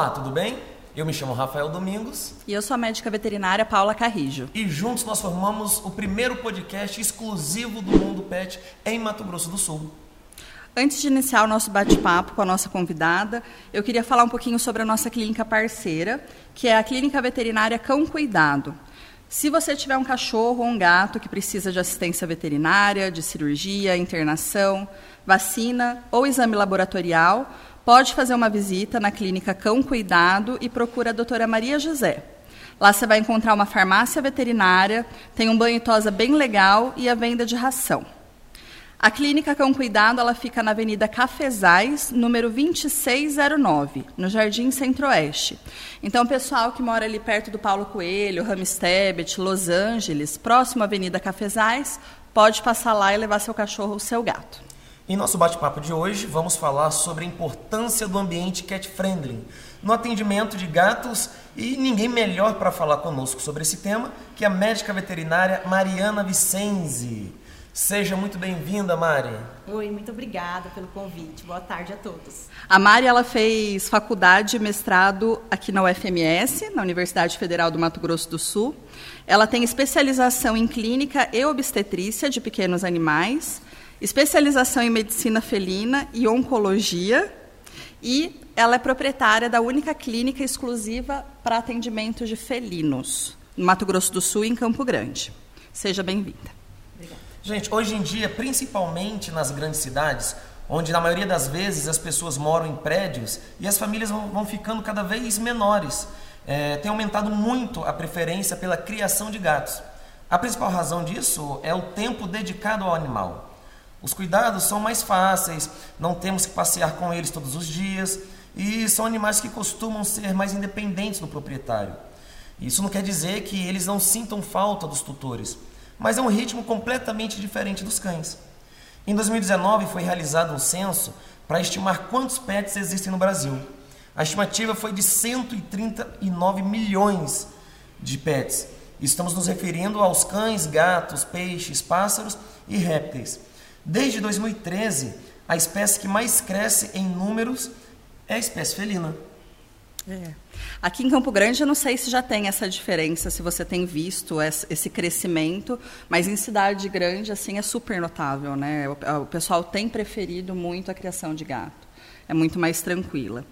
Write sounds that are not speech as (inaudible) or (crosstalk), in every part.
Olá, tudo bem? Eu me chamo Rafael Domingos. E eu sou a médica veterinária Paula Carrijo. E juntos nós formamos o primeiro podcast exclusivo do Mundo Pet em Mato Grosso do Sul. Antes de iniciar o nosso bate-papo com a nossa convidada, eu queria falar um pouquinho sobre a nossa clínica parceira, que é a Clínica Veterinária Cão Cuidado. Se você tiver um cachorro ou um gato que precisa de assistência veterinária, de cirurgia, internação, vacina ou exame laboratorial, pode fazer uma visita na clínica Cão Cuidado e procura a doutora Maria José. Lá você vai encontrar uma farmácia veterinária, tem um banho e tosa bem legal e a venda de ração. A clínica Cão Cuidado ela fica na Avenida Cafezais, número 2609, no Jardim Centro-Oeste. Então, pessoal que mora ali perto do Paulo Coelho, Ramstebet, Los Angeles, próximo à Avenida Cafezais, pode passar lá e levar seu cachorro ou seu gato. Em nosso bate-papo de hoje, vamos falar sobre a importância do ambiente cat friendly no atendimento de gatos e ninguém melhor para falar conosco sobre esse tema que a médica veterinária Mariana Vicenzi. Seja muito bem-vinda, Mari. Oi, muito obrigada pelo convite. Boa tarde a todos. A Mari ela fez faculdade e mestrado aqui na UFMS, na Universidade Federal do Mato Grosso do Sul. Ela tem especialização em clínica e obstetrícia de pequenos animais, especialização em medicina felina e oncologia, e ela é proprietária da única clínica exclusiva para atendimento de felinos, no Mato Grosso do Sul, em Campo Grande. Seja bem-vinda. Gente, hoje em dia, principalmente nas grandes cidades, onde na maioria das vezes as pessoas moram em prédios e as famílias vão, vão ficando cada vez menores, é, tem aumentado muito a preferência pela criação de gatos. A principal razão disso é o tempo dedicado ao animal. Os cuidados são mais fáceis, não temos que passear com eles todos os dias e são animais que costumam ser mais independentes do proprietário. Isso não quer dizer que eles não sintam falta dos tutores mas é um ritmo completamente diferente dos cães. Em 2019 foi realizado um censo para estimar quantos pets existem no Brasil. A estimativa foi de 139 milhões de pets. Estamos nos referindo aos cães, gatos, peixes, pássaros e répteis. Desde 2013, a espécie que mais cresce em números é a espécie felina. É. Aqui em Campo Grande, eu não sei se já tem essa diferença, se você tem visto esse crescimento, mas em cidade grande, assim, é super notável, né? O, pessoal tem preferido muito a criação de gato. É muito mais tranquila.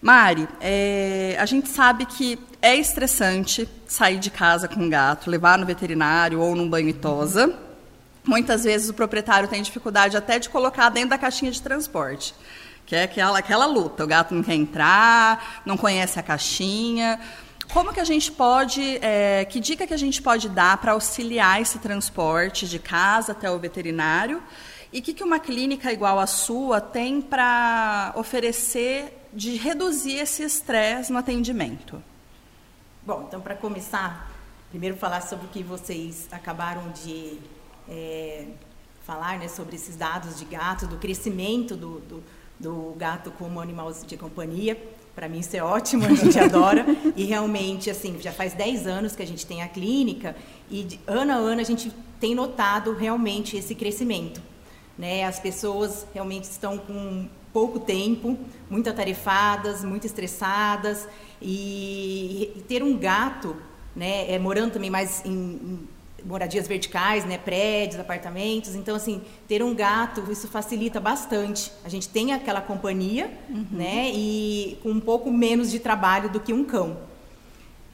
Mari, é, a gente sabe que é estressante sair de casa com um gato, levar no veterinário ou num banho e tosa. Muitas vezes o proprietário tem dificuldade até de colocar dentro da caixinha de transporte que é aquela, aquela luta. O gato não quer entrar, não conhece a caixinha. Como que a gente pode, é, que dica que a gente pode dar para auxiliar esse transporte de casa até o veterinário? E o que, que uma clínica igual a sua tem para oferecer de reduzir esse estresse no atendimento? Bom, então para começar, primeiro falar sobre o que vocês acabaram de é, falar, né, sobre esses dados de gato, do crescimento do, do do gato como animal de companhia. Para mim isso é ótimo, a gente (laughs) adora. E realmente, assim, já faz 10 anos que a gente tem a clínica e de ano a ano a gente tem notado realmente esse crescimento. Né? As pessoas realmente estão com pouco tempo, muito atarefadas, muito estressadas e ter um gato, né, é, morando também mais em, em moradias verticais, né, prédios, apartamentos. Então, assim, ter um gato, isso facilita bastante. A gente tem aquela companhia, uhum. né, e com um pouco menos de trabalho do que um cão.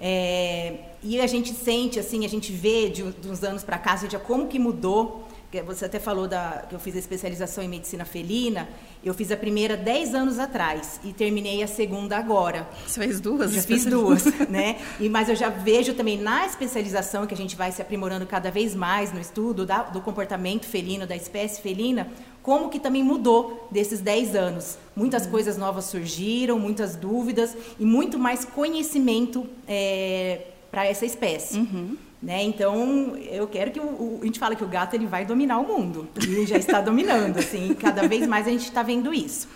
É, e a gente sente, assim, a gente vê de, de uns anos para cá, seja como que mudou você até falou da, que eu fiz a especialização em medicina felina. Eu fiz a primeira 10 anos atrás e terminei a segunda agora. Você fez duas? Já fiz duas, (laughs) né? E, mas eu já vejo também na especialização, que a gente vai se aprimorando cada vez mais no estudo da, do comportamento felino, da espécie felina, como que também mudou desses 10 anos. Muitas uhum. coisas novas surgiram, muitas dúvidas e muito mais conhecimento é, para essa espécie. Uhum. Né? Então, eu quero que o, o, a gente fala que o gato ele vai dominar o mundo e já está dominando, assim, (laughs) cada vez mais a gente está vendo isso.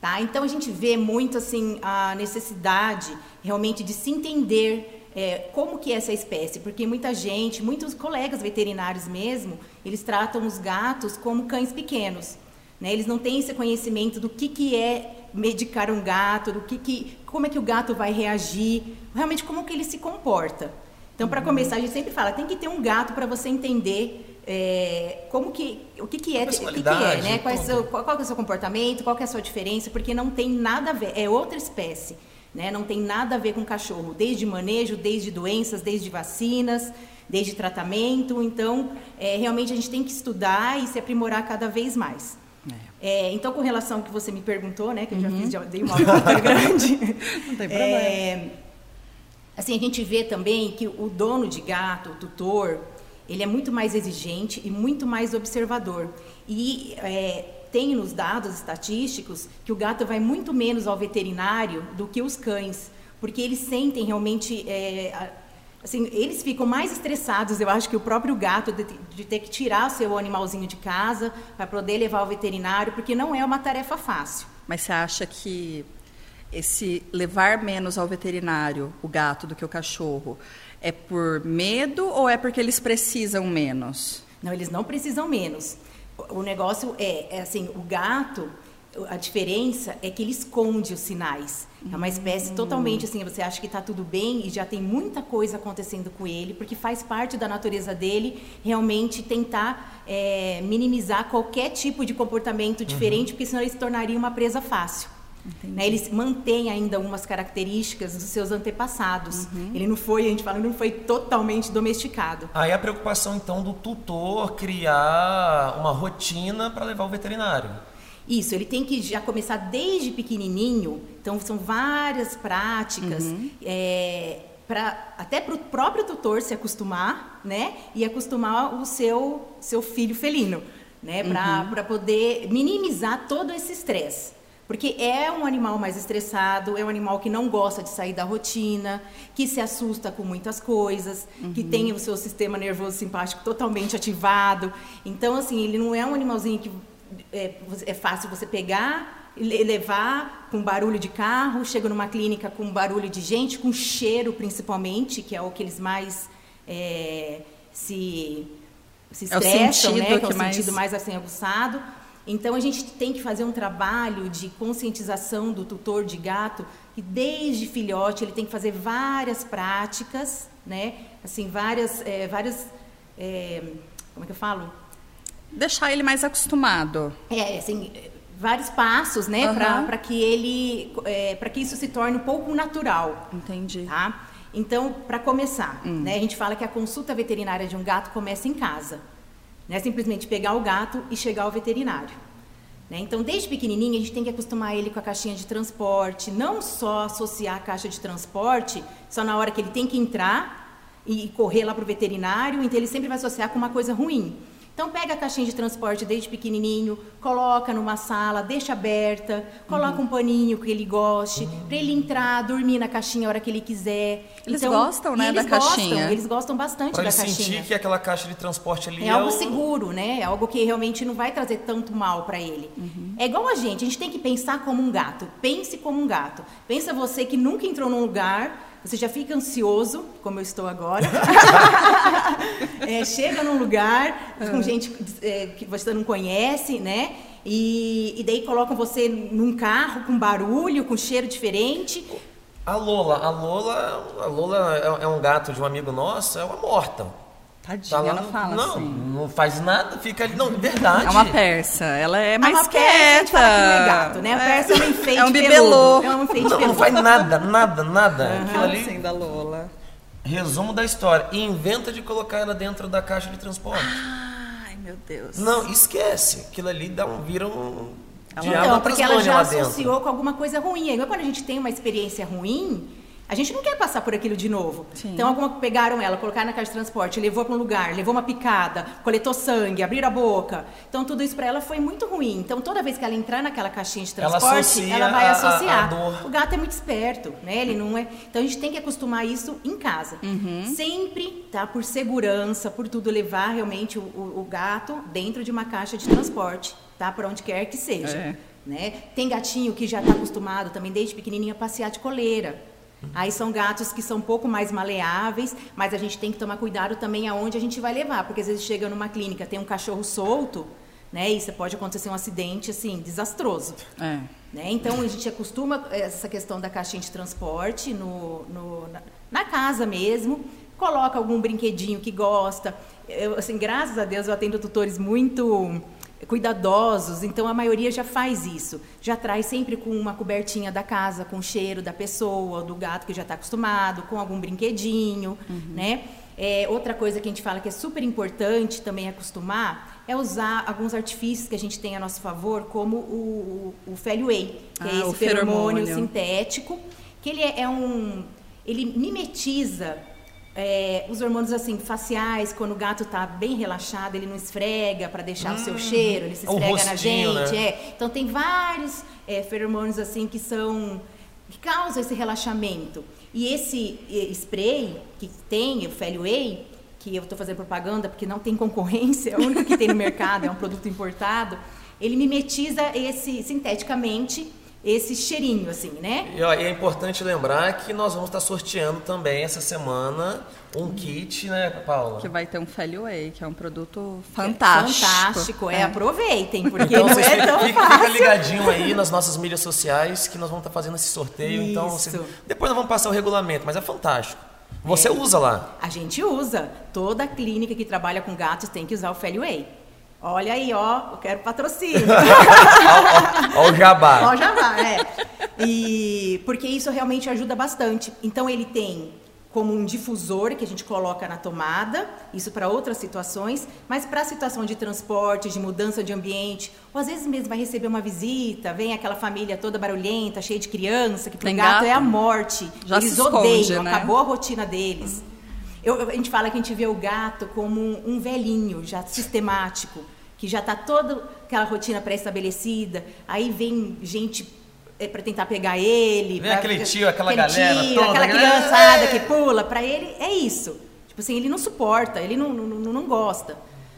Tá? Então a gente vê muito assim a necessidade realmente de se entender é, como que é essa espécie, porque muita gente, muitos colegas veterinários mesmo, eles tratam os gatos como cães pequenos. Né? Eles não têm esse conhecimento do que, que é medicar um gato, do que, que como é que o gato vai reagir, realmente como que ele se comporta. Então, para começar, a gente sempre fala, tem que ter um gato para você entender é, como que o que, que é, o que, que é, né? Qual é, seu, qual, qual é o seu comportamento, qual é a sua diferença, porque não tem nada a ver, é outra espécie, né? Não tem nada a ver com cachorro, desde manejo, desde doenças, desde vacinas, desde tratamento. Então, é, realmente a gente tem que estudar e se aprimorar cada vez mais. É. É, então, com relação ao que você me perguntou, né, que eu já uhum. fiz, já dei uma volta (laughs) grande. Não tem problema. É, assim, a gente vê também que o dono de gato, o tutor, ele é muito mais exigente e muito mais observador. E é, tem nos dados estatísticos que o gato vai muito menos ao veterinário do que os cães, porque eles sentem realmente é, assim, eles ficam mais estressados, eu acho que o próprio gato de, de ter que tirar o seu animalzinho de casa para poder levar ao veterinário, porque não é uma tarefa fácil. Mas você acha que esse levar menos ao veterinário o gato do que o cachorro é por medo ou é porque eles precisam menos? Não, eles não precisam menos. O negócio é, é assim, o gato, a diferença é que ele esconde os sinais. É uma espécie uhum. totalmente assim, você acha que está tudo bem e já tem muita coisa acontecendo com ele, porque faz parte da natureza dele realmente tentar é, minimizar qualquer tipo de comportamento diferente, uhum. porque senão ele se tornaria uma presa fácil. Né? Ele mantém ainda algumas características dos seus antepassados. Uhum. Ele não foi, a gente fala, não foi totalmente domesticado. Aí a preocupação então do tutor criar uma rotina para levar o veterinário. Isso, ele tem que já começar desde pequenininho. Então, são várias práticas. Uhum. É, pra, até para o próprio tutor se acostumar, né? E acostumar o seu, seu filho felino, né? Para uhum. poder minimizar todo esse estresse. Porque é um animal mais estressado, é um animal que não gosta de sair da rotina, que se assusta com muitas coisas, uhum. que tem o seu sistema nervoso simpático totalmente ativado. Então, assim, ele não é um animalzinho que é, é fácil você pegar, levar com barulho de carro, chega numa clínica com barulho de gente, com cheiro principalmente, que é o que eles mais é, se, se estressam, é o sentido né? Que é o mais... sentido mais assim aguçado. Então a gente tem que fazer um trabalho de conscientização do tutor de gato, que desde filhote ele tem que fazer várias práticas, né? Assim, várias, é, várias, é, como é que eu falo? deixar ele mais acostumado. É, assim, vários passos, né, uhum. para que ele, é, para que isso se torne um pouco natural. Entendi. Tá? Então, para começar, hum. né, a gente fala que a consulta veterinária de um gato começa em casa. Não é simplesmente pegar o gato e chegar ao veterinário. Né? Então, desde pequenininho, a gente tem que acostumar ele com a caixinha de transporte, não só associar a caixa de transporte só na hora que ele tem que entrar e correr lá para o veterinário, então ele sempre vai associar com uma coisa ruim. Então pega a caixinha de transporte desde pequenininho, coloca numa sala, deixa aberta, coloca uhum. um paninho que ele goste, uhum. para ele entrar, dormir na caixinha a hora que ele quiser. Eles então, gostam, né, da caixinha. Gostam, eles gostam bastante pra da ele caixinha. sentir que aquela caixa de transporte ali é, é algo o... seguro, né? É algo que realmente não vai trazer tanto mal para ele. Uhum. É igual a gente, a gente tem que pensar como um gato. Pense como um gato. Pensa você que nunca entrou num lugar você já fica ansioso, como eu estou agora. (laughs) é, chega num lugar com gente é, que você não conhece, né? E, e daí colocam você num carro com barulho, com cheiro diferente. A Lola, a Lola, a Lola é, é um gato de um amigo nosso, é uma morta. Tadinha, tá ela fala não, assim. Não faz nada, fica ali. Não, verdade. É uma persa, ela é mais é uma quieta. Persa, é gato, né? A persa é, um enfeite É um bibelô. É um enfeite não, não faz nada, nada, nada. Uhum. Aquilo ali. Sim, da Lola. Resumo da história. E inventa de colocar ela dentro da caixa de transporte. Ai, meu Deus. Não, esquece. Aquilo ali dá um, vira um. Então, porque ela já associou com alguma coisa ruim. Igual quando a gente tem uma experiência ruim, a gente não quer passar por aquilo de novo. Sim. Então, alguma pegaram ela, colocaram na caixa de transporte, levou para um lugar, levou uma picada, coletou sangue, abriram a boca. Então, tudo isso para ela foi muito ruim. Então, toda vez que ela entrar naquela caixinha de transporte, ela, ela vai associar. A, a o gato é muito esperto, né? Ele não é. Então, a gente tem que acostumar isso em casa. Uhum. Sempre, tá? Por segurança, por tudo, levar realmente o, o, o gato dentro de uma caixa de transporte, tá? Por onde quer que seja. É. Né? Tem gatinho que já está acostumado também desde pequenininho a passear de coleira. Aí são gatos que são um pouco mais maleáveis, mas a gente tem que tomar cuidado também aonde a gente vai levar, porque às vezes chega numa clínica, tem um cachorro solto, né? E você pode acontecer um acidente assim desastroso. É. Né? Então, a gente acostuma essa questão da caixinha de transporte no, no na, na, casa mesmo, coloca algum brinquedinho que gosta. Eu, assim, graças a Deus, eu atendo tutores muito cuidadosos, então a maioria já faz isso. Já traz sempre com uma cobertinha da casa, com o cheiro da pessoa, do gato que já está acostumado, com algum brinquedinho, uhum. né? É, outra coisa que a gente fala que é super importante também acostumar é usar alguns artifícios que a gente tem a nosso favor, como o, o, o que ah, é esse feromônio sintético, que ele é, é um. ele mimetiza é, os hormônios assim faciais, quando o gato está bem relaxado, ele não esfrega para deixar hum, o seu hum. cheiro, ele se esfrega rostinho, na gente. Né? É. Então tem vários é, feromônios assim que são que causam esse relaxamento. E esse spray que tem, o Feliway, que eu estou fazendo propaganda porque não tem concorrência, é o único que tem no mercado, é um produto importado, ele mimetiza esse sinteticamente esse cheirinho, assim, né? E, ó, e é importante lembrar que nós vamos estar sorteando também essa semana um kit, né, Paula? Que vai ter um Feliway, que é um produto fantástico. Fantástico, é, é. aproveitem, porque então, não é tão fica, fácil. Fica ligadinho aí nas nossas mídias sociais que nós vamos estar fazendo esse sorteio. Então, Isso. Então, você... depois nós vamos passar o regulamento, mas é fantástico. Você é. usa lá? A gente usa. Toda clínica que trabalha com gatos tem que usar o Feliway. Olha aí, ó, eu quero patrocínio. (laughs) Olha o jabá. Olha o jabá, é. E porque isso realmente ajuda bastante. Então ele tem como um difusor que a gente coloca na tomada, isso para outras situações, mas para a situação de transporte, de mudança de ambiente, ou às vezes mesmo vai receber uma visita, vem aquela família toda barulhenta, cheia de criança, que para o gato, gato, é a morte. Já Eles esconde, odeiam, né? acabou a rotina deles. Eu, a gente fala que a gente vê o gato como um, um velhinho, já sistemático, que já está toda aquela rotina pré-estabelecida, aí vem gente é para tentar pegar ele. Vem aquele tio, aquela aquele galera tio, toda. Aquela criançada que pula. Para ele é isso. Tipo assim, ele não suporta, ele não, não, não gosta.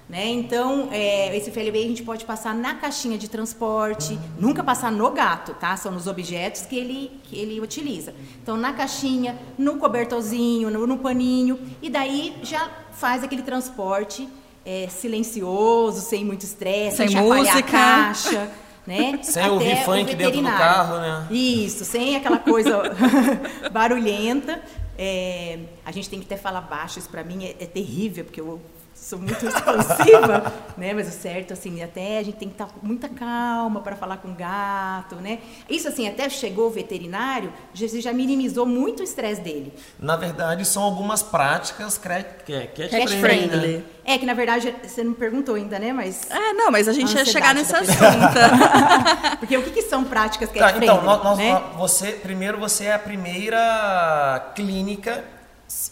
Né? Então, é, esse FLB a gente pode passar na caixinha de transporte, nunca passar no gato, tá? São nos objetos que ele, que ele utiliza. Então, na caixinha, no cobertorzinho, no, no paninho, e daí já faz aquele transporte é, silencioso, sem muito estresse, sem música. a caixa né? (laughs) Sem Até ouvir funk dentro do carro, né? Isso, sem aquela coisa (laughs) barulhenta. É, a gente tem que até falar baixo, isso para mim é, é terrível, porque eu sou muito expansiva, (laughs) né? Mas o certo, assim, até a gente tem que estar com muita calma para falar com o gato, né? Isso, assim, até chegou o veterinário, já, já minimizou muito o estresse dele. Na verdade, são algumas práticas cat, cat, cat, cat friendly. friendly. É que, na verdade, você não perguntou ainda, né? Mas... É, não, mas a gente a ia chegar nesse assunto. (laughs) Porque o que, que, são práticas cat tá, friendly? Então, nós, né? você, primeiro, você é a primeira clínica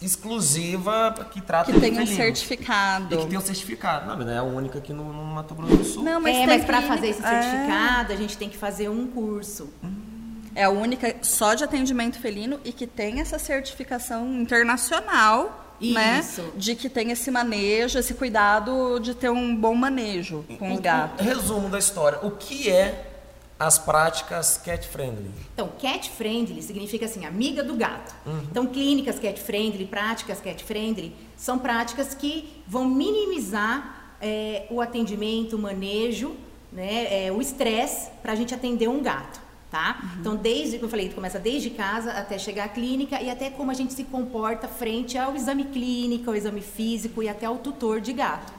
exclusiva que trata que tem um certificado e que tem um certificado não é a única aqui no, no Mato Grosso do Sul não mas, é, mas para fazer esse certificado é. a gente tem que fazer um curso é a única só de atendimento felino e que tem essa certificação internacional né? De que tem esse manejo, esse cuidado de ter um bom manejo com o gato. Resumo da história. O que é as práticas cat friendly? Então, cat friendly significa assim, amiga do gato. Uhum. Então, clínicas cat friendly, práticas cat friendly, são práticas que vão minimizar é, o atendimento, o manejo, né, é, o estresse para a gente atender um gato. Tá? Uhum. Então, desde que eu falei, começa desde casa até chegar à clínica e até como a gente se comporta frente ao exame clínico, ao exame físico e até ao tutor de gato.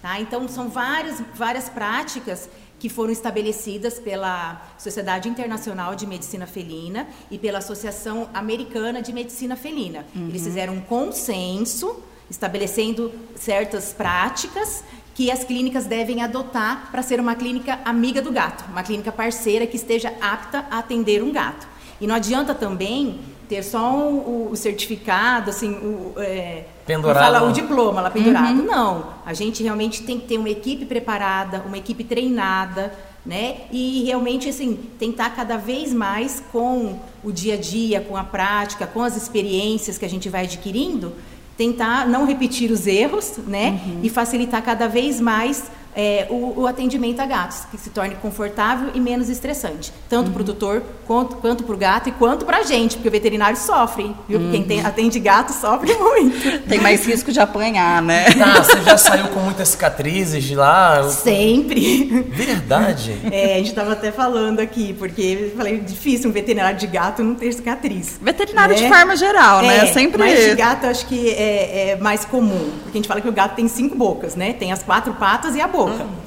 Tá? Então, são várias, várias práticas que foram estabelecidas pela Sociedade Internacional de Medicina Felina e pela Associação Americana de Medicina Felina. Uhum. Eles fizeram um consenso estabelecendo certas práticas que as clínicas devem adotar para ser uma clínica amiga do gato, uma clínica parceira que esteja apta a atender um gato. E não adianta também ter só um, o certificado, assim, o, é, pendurado. Fala o diploma lá pendurado. Uhum. Não. A gente realmente tem que ter uma equipe preparada, uma equipe treinada, né? E realmente, assim, tentar cada vez mais com o dia a dia, com a prática, com as experiências que a gente vai adquirindo, tentar não repetir os erros, né? Uhum. E facilitar cada vez mais é, o, o, atendimento a gatos, que se torne confortável e menos estressante, tanto uhum. para o tutor quanto, quanto para o gato e quanto para a gente, porque o veterinário sofre, viu? Uhum. Quem tem, atende gato sofre (laughs) muito. Tem mais risco de apanhar, né? Ah, você já saiu com muitas cicatrizes de lá? Sempre. Verdade? É, a gente estava até falando aqui, porque eu falei, difícil um veterinário de gato não ter cicatriz. Veterinário né? de forma geral, né? é, né? Sempre. Mas de gato acho que é, é mais comum, porque a gente fala que o gato tem cinco bocas, né? Tem as quatro patas e a boca boca. Uhum.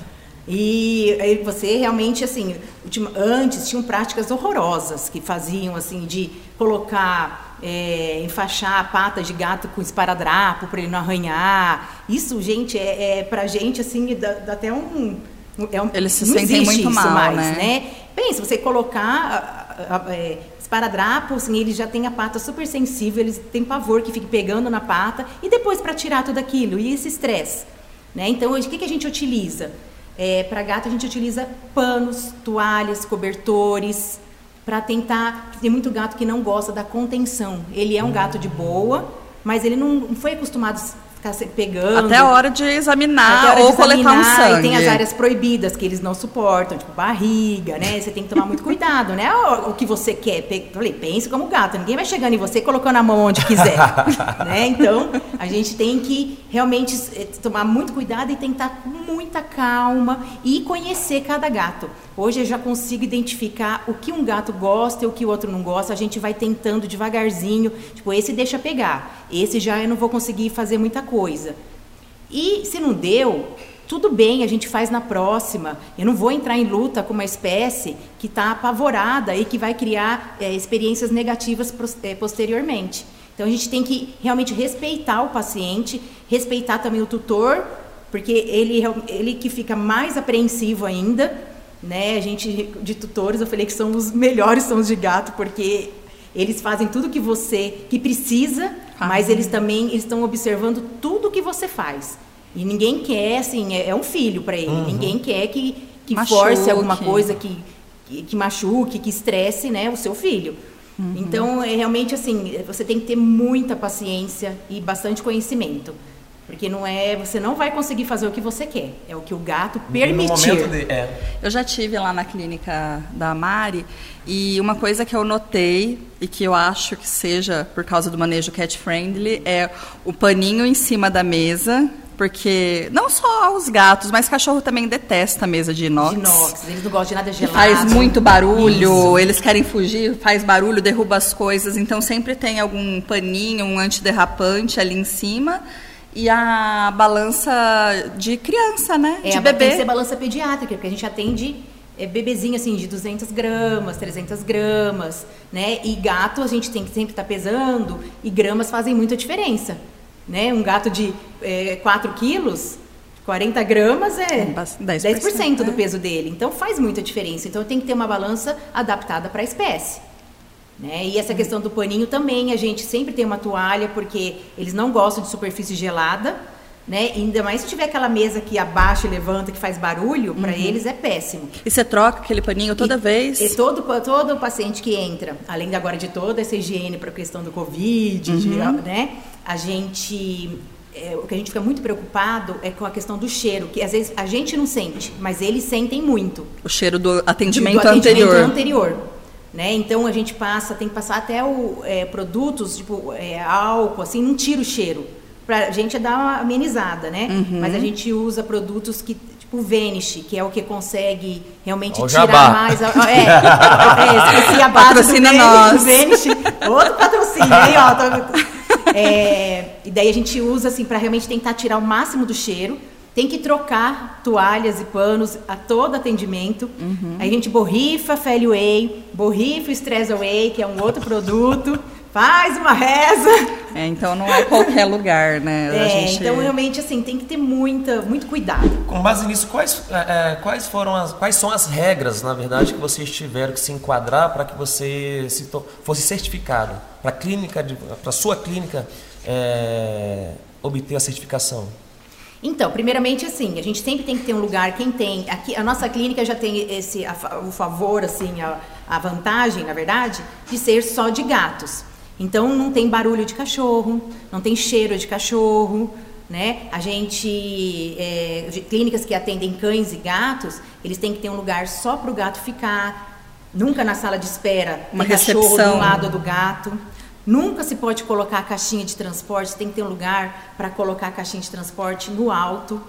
E você realmente, assim, antes tinham práticas horrorosas que faziam, assim, de colocar, é, enfaixar a pata de gato com esparadrapo para ele não arranhar. Isso, gente, é, é pra gente, assim, dá, dá até um... É um Eles se sentem muito mal, mais, né? né? Se você colocar é, esparadrapo, assim, ele já tem a pata super sensível, eles têm pavor que fique pegando na pata. E depois para tirar tudo aquilo? E esse estresse? Né? Então, o que, que a gente utiliza? É, para gato, a gente utiliza panos, toalhas, cobertores, para tentar. Tem muito gato que não gosta da contenção. Ele é um gato de boa, mas ele não foi acostumado ficar pegando. Até a hora de examinar hora ou de coletar um sangue. E tem as áreas proibidas que eles não suportam, tipo barriga, né? Você tem que tomar muito cuidado, né? O, o que você quer. Falei, pense como gato. Ninguém vai chegando em você e colocando a mão onde quiser. (laughs) né? Então, a gente tem que realmente eh, tomar muito cuidado e tentar com muita calma e conhecer cada gato. Hoje eu já consigo identificar o que um gato gosta e o que o outro não gosta. A gente vai tentando devagarzinho. Tipo, esse deixa pegar. Esse já eu não vou conseguir fazer muita coisa. E se não deu, tudo bem, a gente faz na próxima. Eu não vou entrar em luta com uma espécie que está apavorada e que vai criar é, experiências negativas é, posteriormente. Então a gente tem que realmente respeitar o paciente, respeitar também o tutor, porque ele, ele que fica mais apreensivo ainda né? A gente de tutores, eu falei que são os melhores são os de gato, porque eles fazem tudo que você que precisa, ah, mas eles também estão observando tudo que você faz. E ninguém quer, assim, é, é um filho para ele. Uhum. Ninguém quer que, que force alguma coisa que, que, que, machuque, que estresse, né, o seu filho. Uhum. Então, é realmente assim, você tem que ter muita paciência e bastante conhecimento. Porque não é, você não vai conseguir fazer o que você quer, é o que o gato permitir. De, é. Eu já tive lá na clínica da Mari e uma coisa que eu notei e que eu acho que seja por causa do manejo cat friendly é o paninho em cima da mesa, porque não só os gatos, mas cachorro também detesta a mesa de inox. De inox, eles não gostam de nada gelado. Faz muito barulho, Isso. eles querem fugir, faz barulho, derruba as coisas, então sempre tem algum paninho, um antiderrapante ali em cima e a balança de criança, né? É, de bebê. Tem que ser balança pediátrica, porque a gente atende é, bebezinho assim de 200 gramas, 300 gramas, né? E gato a gente tem que sempre estar tá pesando e gramas fazem muita diferença, né? Um gato de é, 4 quilos, 40 gramas é 10%, 10% do é. peso dele, então faz muita diferença. Então tem que ter uma balança adaptada para a espécie. Né? E essa questão do paninho também, a gente sempre tem uma toalha, porque eles não gostam de superfície gelada, né? Ainda mais se tiver aquela mesa que abaixa e levanta, que faz barulho, uhum. para eles é péssimo. E você troca aquele paninho toda e, vez? E todo, todo paciente que entra, além agora de toda essa higiene para a questão do Covid, uhum. de, né? A gente é, o que a gente fica muito preocupado é com a questão do cheiro, que às vezes a gente não sente, mas eles sentem muito. O cheiro do atendimento, do atendimento anterior. anterior. Né? Então a gente passa, tem que passar até o, é, produtos, tipo é, álcool, assim, não tira o cheiro. Pra gente dar uma amenizada, né? Uhum. Mas a gente usa produtos que, tipo Vanish, que é o que consegue realmente tirar jabá. mais. A, (laughs) é, é, esqueci a base Patrocina do nós. Vanish, outro patrocínio, aí, ó. Tô, é, e daí a gente usa assim para realmente tentar tirar o máximo do cheiro tem que trocar toalhas e panos a todo atendimento. Uhum. Aí a gente borrifa Feli Whey, borrifa Stress Away, que é um outro produto, faz uma reza. É, então não é qualquer lugar, né? É, gente... então realmente assim, tem que ter muita, muito cuidado. Com base nisso, quais, é, é, quais foram as, quais são as regras, na verdade, que vocês tiveram que se enquadrar para que você se fosse certificado? Para clínica, para sua clínica é, obter a certificação? Então, primeiramente assim, a gente sempre tem que ter um lugar, quem tem, aqui a nossa clínica já tem esse a, o favor assim, a, a vantagem, na verdade, de ser só de gatos. Então não tem barulho de cachorro, não tem cheiro de cachorro, né? A gente, é, clínicas que atendem cães e gatos, eles têm que ter um lugar só para o gato ficar, nunca na sala de espera, uma tem recepção cachorro do lado do gato. Nunca se pode colocar a caixinha de transporte, tem que ter um lugar para colocar a caixinha de transporte no alto.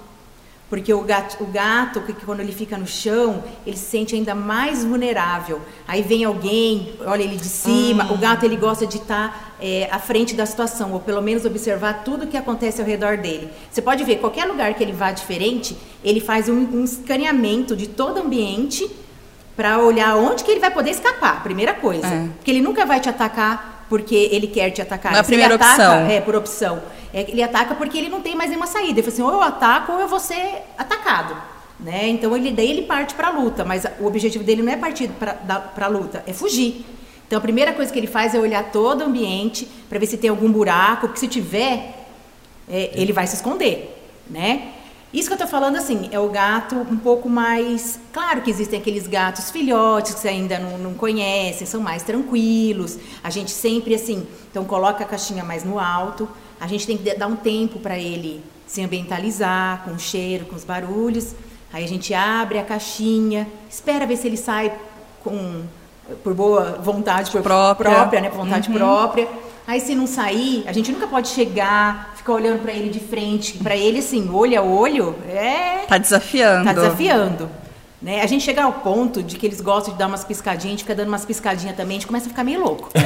Porque o gato, o gato, quando ele fica no chão, ele se sente ainda mais vulnerável. Aí vem alguém, olha ele de cima. Hum. O gato ele gosta de estar tá, é, à frente da situação, ou pelo menos observar tudo o que acontece ao redor dele. Você pode ver, qualquer lugar que ele vá diferente, ele faz um, um escaneamento de todo o ambiente para olhar onde que ele vai poder escapar. Primeira coisa. É. Porque ele nunca vai te atacar porque ele quer te atacar. Não é a primeira ataca, opção. É, por opção. É, ele ataca porque ele não tem mais nenhuma saída. Ele fala assim, ou eu ataco ou eu vou ser atacado. Né? Então ele daí ele parte para a luta, mas o objetivo dele não é partir para a luta, é fugir. Então a primeira coisa que ele faz é olhar todo o ambiente para ver se tem algum buraco, porque se tiver, é, ele vai se esconder, né? Isso que eu estou falando assim é o gato um pouco mais. Claro que existem aqueles gatos filhotes que você ainda não, não conhece, são mais tranquilos. A gente sempre assim, então coloca a caixinha mais no alto. A gente tem que dar um tempo para ele se ambientalizar com o cheiro, com os barulhos. Aí a gente abre a caixinha, espera ver se ele sai com por boa vontade por própria, própria né, por vontade uhum. própria. Aí se não sair, a gente nunca pode chegar, ficar olhando para ele de frente, para ele assim, olho a olho, é Tá desafiando. Tá desafiando. Né? A gente chega ao ponto de que eles gostam de dar umas piscadinhas, a gente fica dando umas piscadinhas também, a gente começa a ficar meio louco. (laughs)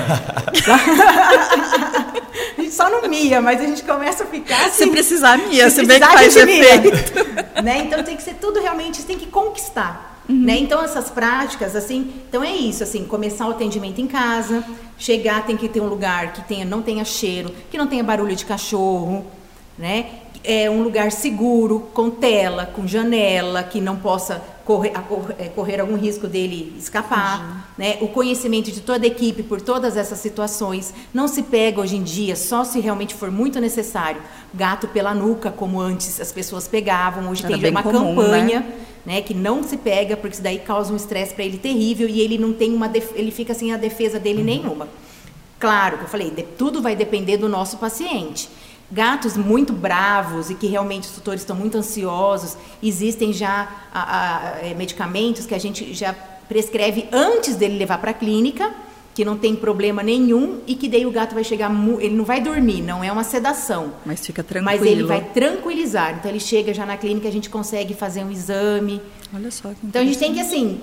a gente só não mia, mas a gente começa a ficar assim. Se precisar mia, se, se bem que faz efeito. né? Então tem que ser tudo realmente, você tem que conquistar. Uhum. Né? Então essas práticas, assim, então é isso, assim, começar o atendimento em casa, chegar tem que ter um lugar que tenha, não tenha cheiro, que não tenha barulho de cachorro, né? É um lugar seguro, com tela, com janela, que não possa correr, é, correr algum risco dele escapar, né? O conhecimento de toda a equipe por todas essas situações. Não se pega hoje em dia, só se realmente for muito necessário, gato pela nuca, como antes as pessoas pegavam. Hoje Era tem uma comum, campanha. Né? Né, que não se pega, porque isso daí causa um estresse para ele terrível e ele não tem uma ele fica sem a defesa dele uhum. nenhuma. Claro, que eu falei, de, tudo vai depender do nosso paciente gatos muito bravos e que realmente os tutores estão muito ansiosos, existem já a, a, é, medicamentos que a gente já prescreve antes dele levar para a clínica, que não tem problema nenhum e que daí o gato vai chegar, ele não vai dormir, não é uma sedação. Mas fica tranquilo. Mas ele vai tranquilizar. Então ele chega já na clínica, a gente consegue fazer um exame. Olha só. então a gente tem que assim,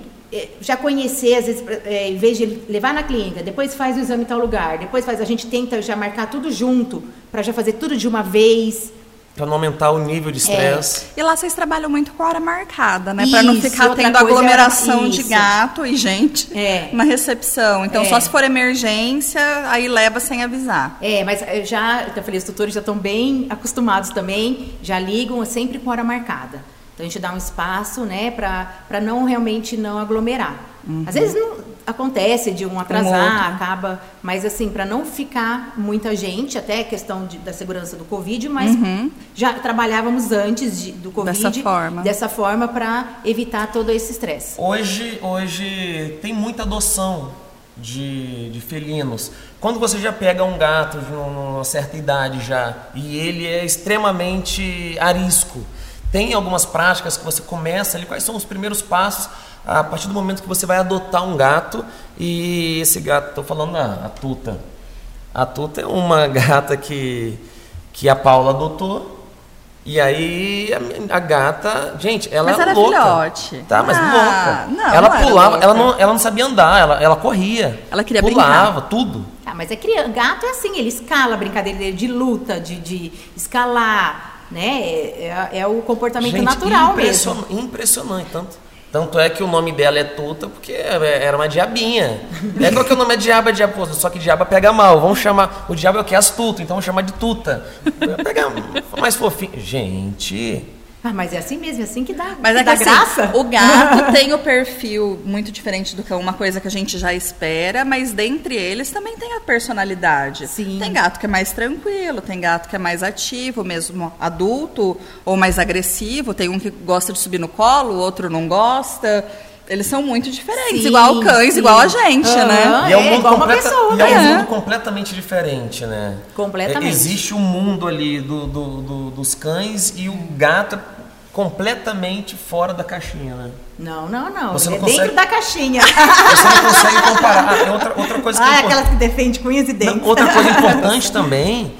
já conhecer, às vezes, é, em vez de levar na clínica, depois faz o exame em tal lugar, depois faz, a gente tenta já marcar tudo junto, para já fazer tudo de uma vez. Para não aumentar o nível de estresse. É. E lá vocês trabalham muito com hora marcada, né? Para não ficar tendo aglomeração de gato e gente é. na recepção. Então, só é. se for emergência, aí leva sem avisar. É, mas já, eu falei, os tutores já estão bem acostumados também, já ligam sempre com hora marcada. Então a gente dá um espaço, né, para não realmente não aglomerar. Uhum. Às vezes não acontece de um atrasar, um acaba, mas assim, para não ficar muita gente, até questão de, da segurança do Covid, mas uhum. já trabalhávamos antes de, do Covid dessa forma, dessa forma para evitar todo esse estresse. Hoje, hoje tem muita adoção de, de felinos. Quando você já pega um gato de uma certa idade já e ele é extremamente arisco, tem algumas práticas que você começa ali, quais são os primeiros passos a partir do momento que você vai adotar um gato e esse gato, estou falando a, a Tuta. A Tuta é uma (laughs) gata que, que a Paula adotou. E aí a, a gata, gente, ela mas é era louca. filhote. Tá, mas ah, louca. Não, ela não pulava, ela não, ela não sabia andar, ela, ela corria. Ela queria pulava, brincar. tudo. Ah, mas é criança, gato é assim, ele escala a brincadeira dele de luta, de, de escalar, né? É, é, é o comportamento Gente, natural impression, mesmo. Impressionante, tanto. Tanto é que o nome dela é Tuta porque é, era uma diabinha. É qual que é o nome é diaba, diabo, só que diaba pega mal. Vamos chamar. O diabo é o que? Astuto, então vamos chamar de Tuta. Pega mais fofinho. Gente. Ah, mas é assim mesmo, é assim que dá. Mas é que dá assim, graça. O gato (laughs) tem o perfil muito diferente do cão, uma coisa que a gente já espera, mas dentre eles também tem a personalidade. Sim. Tem gato que é mais tranquilo, tem gato que é mais ativo, mesmo adulto, ou mais agressivo. Tem um que gosta de subir no colo, o outro não gosta. Eles são muito diferentes, sim, igual cães, sim. igual a gente, uhum, né? E é, um mundo, é completa, pessoa, e é um mundo completamente diferente, né? Completamente. É, existe um mundo ali do, do, do, dos cães e o gato completamente fora da caixinha, né? Não, não, não. Você não é consegue... dentro da caixinha. Você não consegue comparar. Ah, outra, outra coisa que ah, é aquelas que defende com unhas e dentes. Não, outra coisa (laughs) importante também,